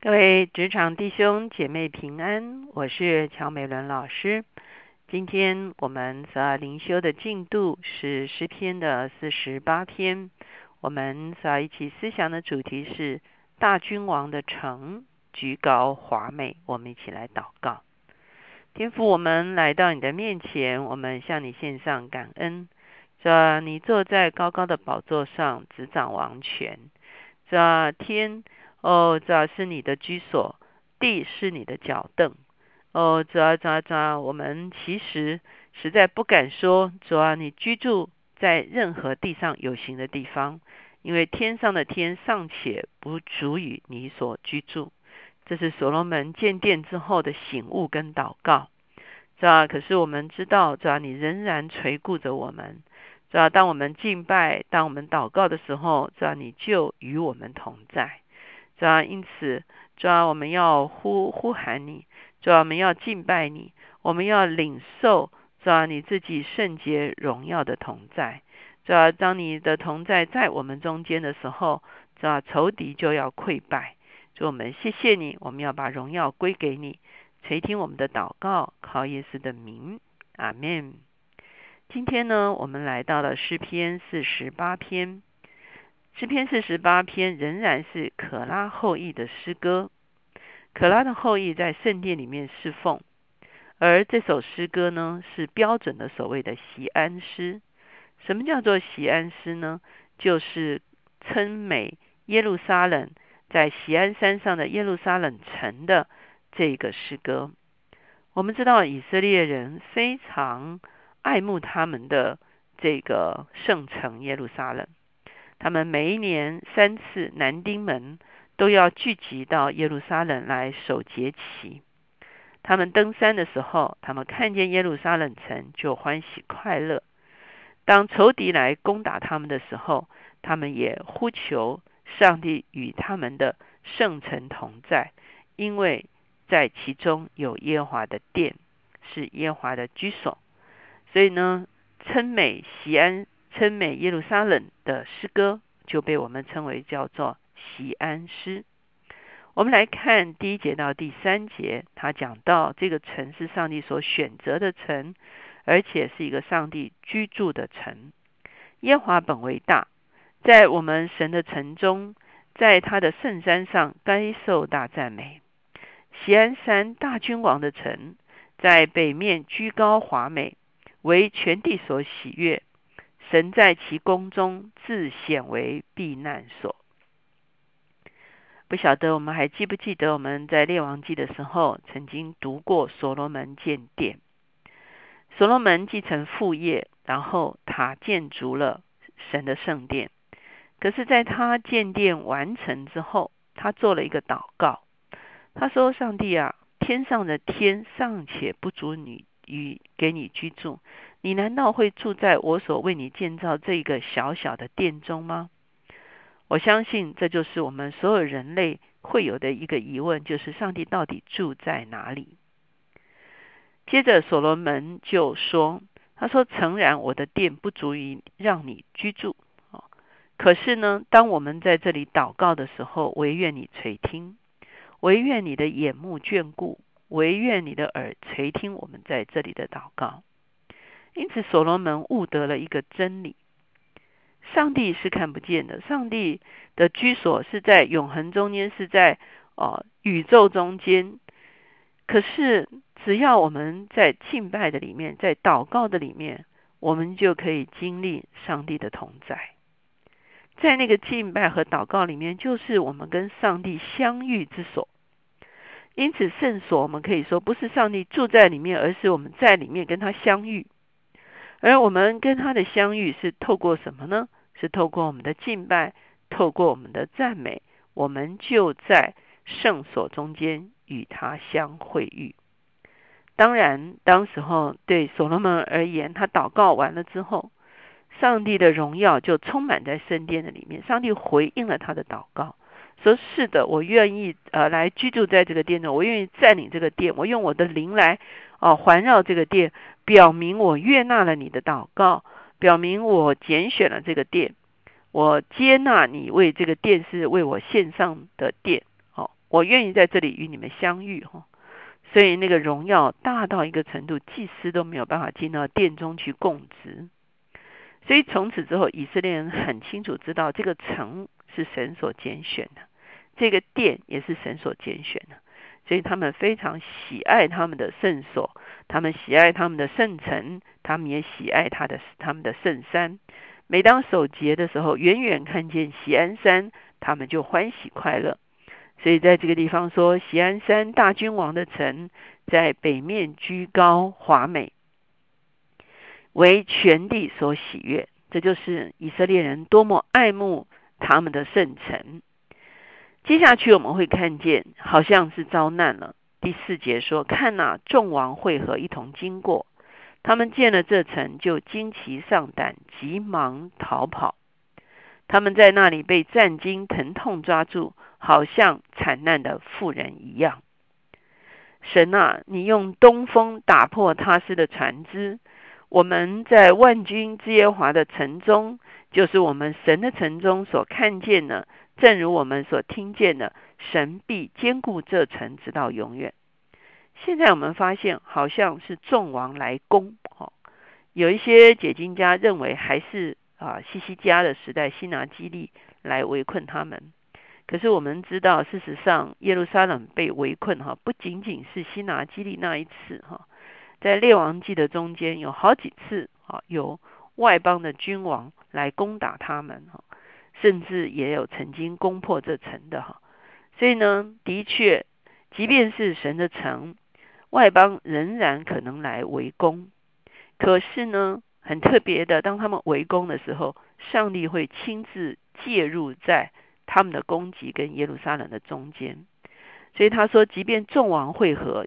各位职场弟兄姐妹平安，我是乔美伦老师。今天我们所要灵修的进度是诗篇的四十八篇。我们所要一起思想的主题是大君王的城，居高华美。我们一起来祷告，天父，我们来到你的面前，我们向你献上感恩。这你坐在高高的宝座上，执掌王权。这天。哦，主要是你的居所，地是你的脚凳。哦，主要主要主要，我们其实实在不敢说，主要你居住在任何地上有形的地方，因为天上的天尚且不足以你所居住。这是所罗门建殿之后的醒悟跟祷告，是吧？可是我们知道，主要你仍然垂顾着我们，是吧？当我们敬拜、当我们祷告的时候，知道你就与我们同在。主要因此，主要我们要呼呼喊你，主要我们要敬拜你，我们要领受主要你自己圣洁荣耀的同在。主要当你的同在在我们中间的时候，主要仇敌就要溃败。主我们谢谢你，我们要把荣耀归给你，垂听我们的祷告，靠耶稣的名，阿门。今天呢，我们来到了诗篇四十八篇。诗篇四十八篇仍然是可拉后裔的诗歌。可拉的后裔在圣殿里面侍奉，而这首诗歌呢是标准的所谓的席安诗。什么叫做席安诗呢？就是称美耶路撒冷在席安山上的耶路撒冷城的这个诗歌。我们知道以色列人非常爱慕他们的这个圣城耶路撒冷。他们每一年三次男丁们都要聚集到耶路撒冷来守节期。他们登山的时候，他们看见耶路撒冷城就欢喜快乐。当仇敌来攻打他们的时候，他们也呼求上帝与他们的圣城同在，因为在其中有耶华的殿，是耶华的居所。所以呢，称美西安。称美耶路撒冷的诗歌就被我们称为叫做喜安诗。我们来看第一节到第三节，他讲到这个城是上帝所选择的城，而且是一个上帝居住的城。耶华本为大，在我们神的城中，在他的圣山上该受大赞美。喜安山大君王的城，在北面居高华美，为全地所喜悦。神在其宫中自显为避难所。不晓得我们还记不记得我们在列王记的时候，曾经读过所罗门建殿。所罗门继承父业，然后他建筑了神的圣殿。可是，在他建殿完成之后，他做了一个祷告。他说：“上帝啊，天上的天尚且不足你与给你居住。”你难道会住在我所为你建造这个小小的殿中吗？我相信这就是我们所有人类会有的一个疑问，就是上帝到底住在哪里？接着所罗门就说：“他说，诚然，我的殿不足以让你居住可是呢，当我们在这里祷告的时候，唯愿你垂听，唯愿你的眼目眷顾，唯愿你的耳垂听我们在这里的祷告。”因此，所罗门悟得了一个真理：上帝是看不见的，上帝的居所是在永恒中间，是在哦宇宙中间。可是，只要我们在敬拜的里面，在祷告的里面，我们就可以经历上帝的同在。在那个敬拜和祷告里面，就是我们跟上帝相遇之所。因此，圣所我们可以说不是上帝住在里面，而是我们在里面跟他相遇。而我们跟他的相遇是透过什么呢？是透过我们的敬拜，透过我们的赞美，我们就在圣所中间与他相会遇。当然，当时候对所罗门而言，他祷告完了之后，上帝的荣耀就充满在圣殿的里面。上帝回应了他的祷告，说：“是的，我愿意呃来居住在这个殿中，我愿意占领这个殿，我用我的灵来。”哦，环绕这个殿，表明我悦纳了你的祷告，表明我拣选了这个殿，我接纳你为这个殿是为我献上的殿。哦，我愿意在这里与你们相遇哈。所以那个荣耀大到一个程度，祭司都没有办法进到殿中去供职。所以从此之后，以色列人很清楚知道，这个城是神所拣选的，这个殿也是神所拣选的。所以他们非常喜爱他们的圣所，他们喜爱他们的圣城，他们也喜爱他的他们的圣山。每当守节的时候，远远看见喜安山，他们就欢喜快乐。所以在这个地方说，喜安山大君王的城，在北面居高华美，为全地所喜悦。这就是以色列人多么爱慕他们的圣城。接下去我们会看见，好像是遭难了。第四节说：“看呐，众王会合，一同经过。他们见了这城，就惊奇上胆，急忙逃跑。他们在那里被战惊疼痛抓住。”好像惨难的妇人一样。神啊，你用东风打破他斯的船只。我们在万军之耶华的城中，就是我们神的城中所看见的，正如我们所听见的，神必坚固这城直到永远。现在我们发现，好像是众王来攻。哈，有一些解经家认为，还是啊西西家的时代，西拿基利来围困他们。可是我们知道，事实上耶路撒冷被围困哈，不仅仅是西拿基利那一次哈，在列王记的中间有好几次啊，有外邦的君王来攻打他们哈，甚至也有曾经攻破这城的哈。所以呢，的确，即便是神的城，外邦仍然可能来围攻。可是呢，很特别的，当他们围攻的时候，上帝会亲自介入在。他们的攻击跟耶路撒冷的中间，所以他说，即便众王会合，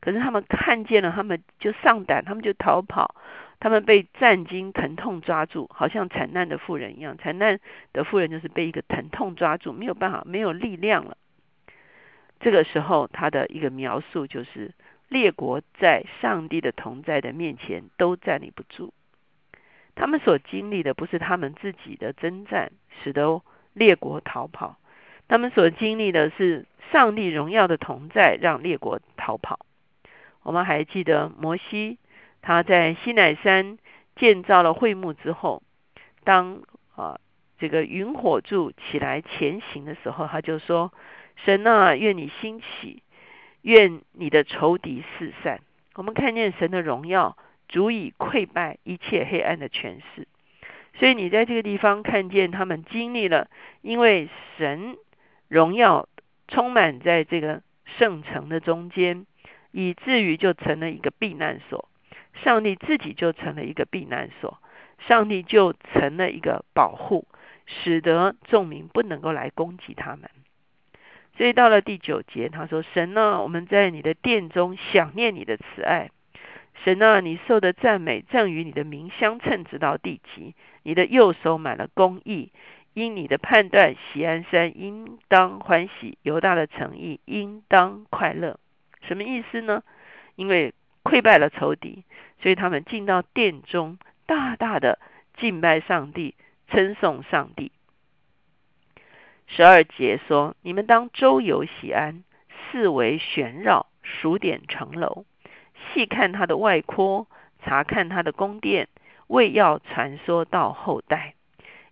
可是他们看见了，他们就上胆，他们就逃跑，他们被战惊疼痛抓住，好像惨难的妇人一样。惨难的妇人就是被一个疼痛抓住，没有办法，没有力量了。这个时候，他的一个描述就是，列国在上帝的同在的面前都站立不住。他们所经历的不是他们自己的征战，使得。列国逃跑，他们所经历的是上帝荣耀的同在，让列国逃跑。我们还记得摩西他在西乃山建造了会幕之后，当啊这个云火柱起来前行的时候，他就说：“神啊，愿你兴起，愿你的仇敌四散。”我们看见神的荣耀足以溃败一切黑暗的权势。所以你在这个地方看见他们经历了，因为神荣耀充满在这个圣城的中间，以至于就成了一个避难所。上帝自己就成了一个避难所，上帝就成了一个保护，使得众民不能够来攻击他们。所以到了第九节，他说：“神呢，我们在你的殿中想念你的慈爱。神啊，你受的赞美正与你的名相称，直到地极。”你的右手满了公义，因你的判断，喜安山应当欢喜，犹大的诚意应当快乐。什么意思呢？因为溃败了仇敌，所以他们进到殿中，大大的敬拜上帝，称颂上帝。十二节说：你们当周游喜安，四围旋绕，数点城楼，细看它的外廓，查看它的宫殿。为要传说到后代，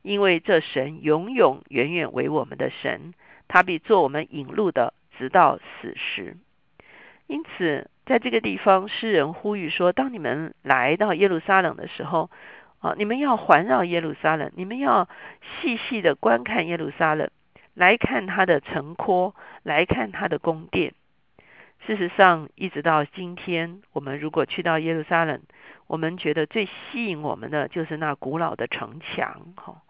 因为这神永永远远为我们的神，他必做我们引路的，直到死时。因此，在这个地方，诗人呼吁说：当你们来到耶路撒冷的时候，啊，你们要环绕耶路撒冷，你们要细细的观看耶路撒冷，来看他的城廓，来看他的宫殿。事实上，一直到今天，我们如果去到耶路撒冷，我们觉得最吸引我们的就是那古老的城墙。哈，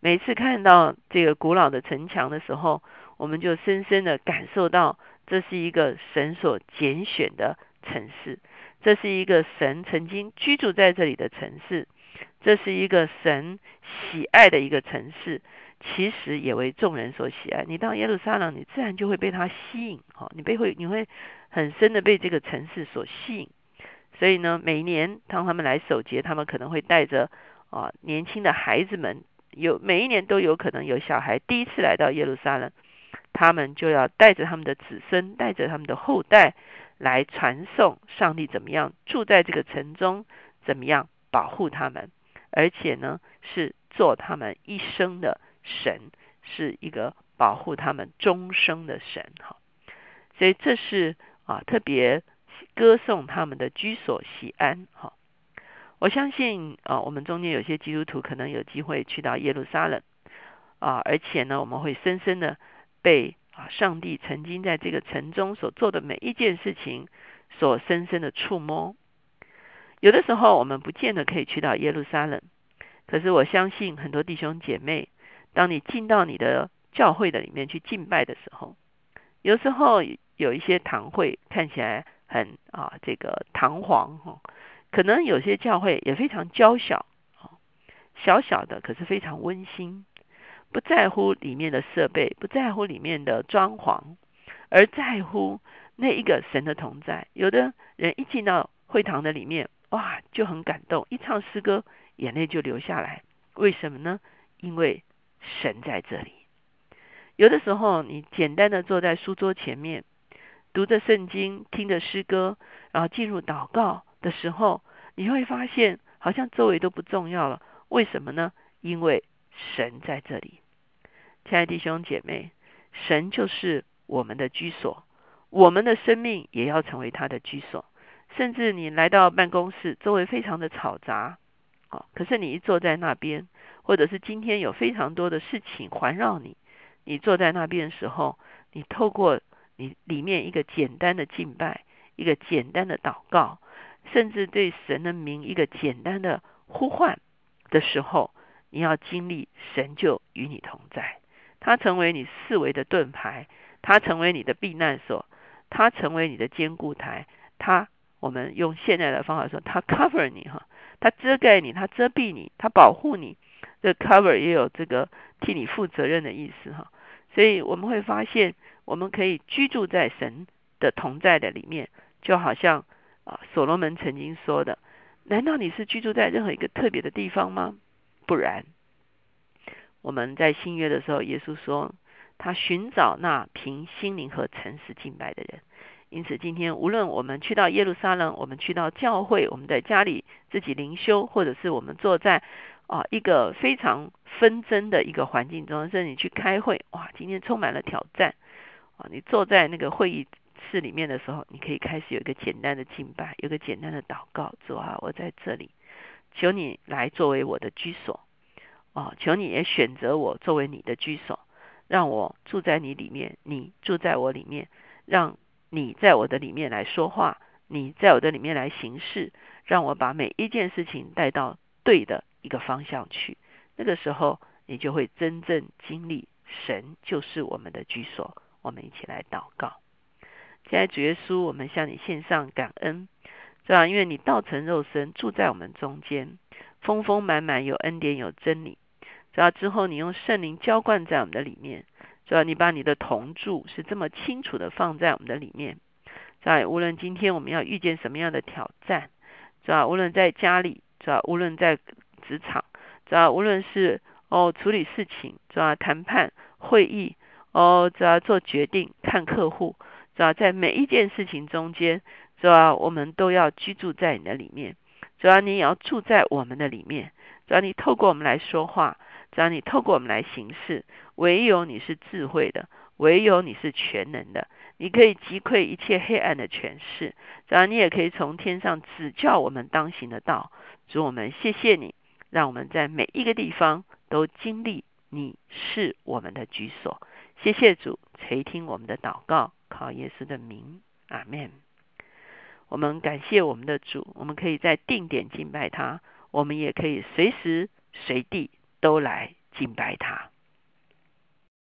每次看到这个古老的城墙的时候，我们就深深的感受到，这是一个神所拣选的城市，这是一个神曾经居住在这里的城市，这是一个神喜爱的一个城市。其实也为众人所喜爱。你到耶路撒冷，你自然就会被它吸引，哈，你被会你会很深的被这个城市所吸引。所以呢，每年当他们来守节，他们可能会带着啊年轻的孩子们，有每一年都有可能有小孩第一次来到耶路撒冷，他们就要带着他们的子孙，带着他们的后代来传送上帝怎么样住在这个城中，怎么样保护他们，而且呢是做他们一生的神，是一个保护他们终生的神哈。所以这是啊特别歌颂他们的居所西安哈。我相信啊，我们中间有些基督徒可能有机会去到耶路撒冷啊，而且呢，我们会深深的被啊上帝曾经在这个城中所做的每一件事情所深深的触摸。有的时候我们不见得可以去到耶路撒冷，可是我相信很多弟兄姐妹，当你进到你的教会的里面去敬拜的时候，有时候有一些堂会看起来很啊这个堂皇哈。可能有些教会也非常娇小，小小的，可是非常温馨，不在乎里面的设备，不在乎里面的装潢，而在乎那一个神的同在。有的人一进到会堂的里面，哇，就很感动，一唱诗歌，眼泪就流下来。为什么呢？因为神在这里。有的时候，你简单的坐在书桌前面，读着圣经，听着诗歌，然后进入祷告。的时候，你会发现好像周围都不重要了。为什么呢？因为神在这里。亲爱的弟兄姐妹，神就是我们的居所，我们的生命也要成为他的居所。甚至你来到办公室，周围非常的嘈杂，哦，可是你一坐在那边，或者是今天有非常多的事情环绕你，你坐在那边的时候，你透过你里面一个简单的敬拜，一个简单的祷告。甚至对神的名一个简单的呼唤的时候，你要经历神就与你同在，他成为你四维的盾牌，他成为你的避难所，他成为你的坚固台，他我们用现在的方法说，他 cover 你哈，他遮盖你，他遮蔽你，他保护你。这 cover 也有这个替你负责任的意思哈，所以我们会发现，我们可以居住在神的同在的里面，就好像。啊，所罗门曾经说的：“难道你是居住在任何一个特别的地方吗？不然，我们在新约的时候，耶稣说他寻找那凭心灵和诚实敬拜的人。因此，今天无论我们去到耶路撒冷，我们去到教会，我们在家里自己灵修，或者是我们坐在啊一个非常纷争的一个环境中，甚至你去开会，哇，今天充满了挑战啊！你坐在那个会议。”室里面的时候，你可以开始有一个简单的敬拜，有个简单的祷告，主啊，我在这里，求你来作为我的居所，哦，求你也选择我作为你的居所，让我住在你里面，你住在我里面，让你在我的里面来说话，你在我的里面来行事，让我把每一件事情带到对的一个方向去。那个时候，你就会真正经历神就是我们的居所。我们一起来祷告。现在主耶稣，我们向你献上感恩，是吧？因为你道成肉身住在我们中间，丰丰满满有恩典有真理，是吧？之后你用圣灵浇灌在我们的里面，是吧？你把你的同住是这么清楚的放在我们的里面，在无论今天我们要遇见什么样的挑战，是吧？无论在家里，是吧？无论在职场，是吧？无论是哦处理事情，是吧？谈判会议，哦，主要？做决定看客户。是吧？在每一件事情中间，是吧？我们都要居住在你的里面，主要你也要住在我们的里面，主要你透过我们来说话，只要你透过我们来行事。唯有你是智慧的，唯有你是全能的，你可以击溃一切黑暗的权势，主要你也可以从天上指教我们当行的道。主我们谢谢你，让我们在每一个地方都经历你是我们的居所。谢谢主垂听我们的祷告。靠耶稣的名，阿门。我们感谢我们的主，我们可以在定点敬拜他，我们也可以随时随地都来敬拜他。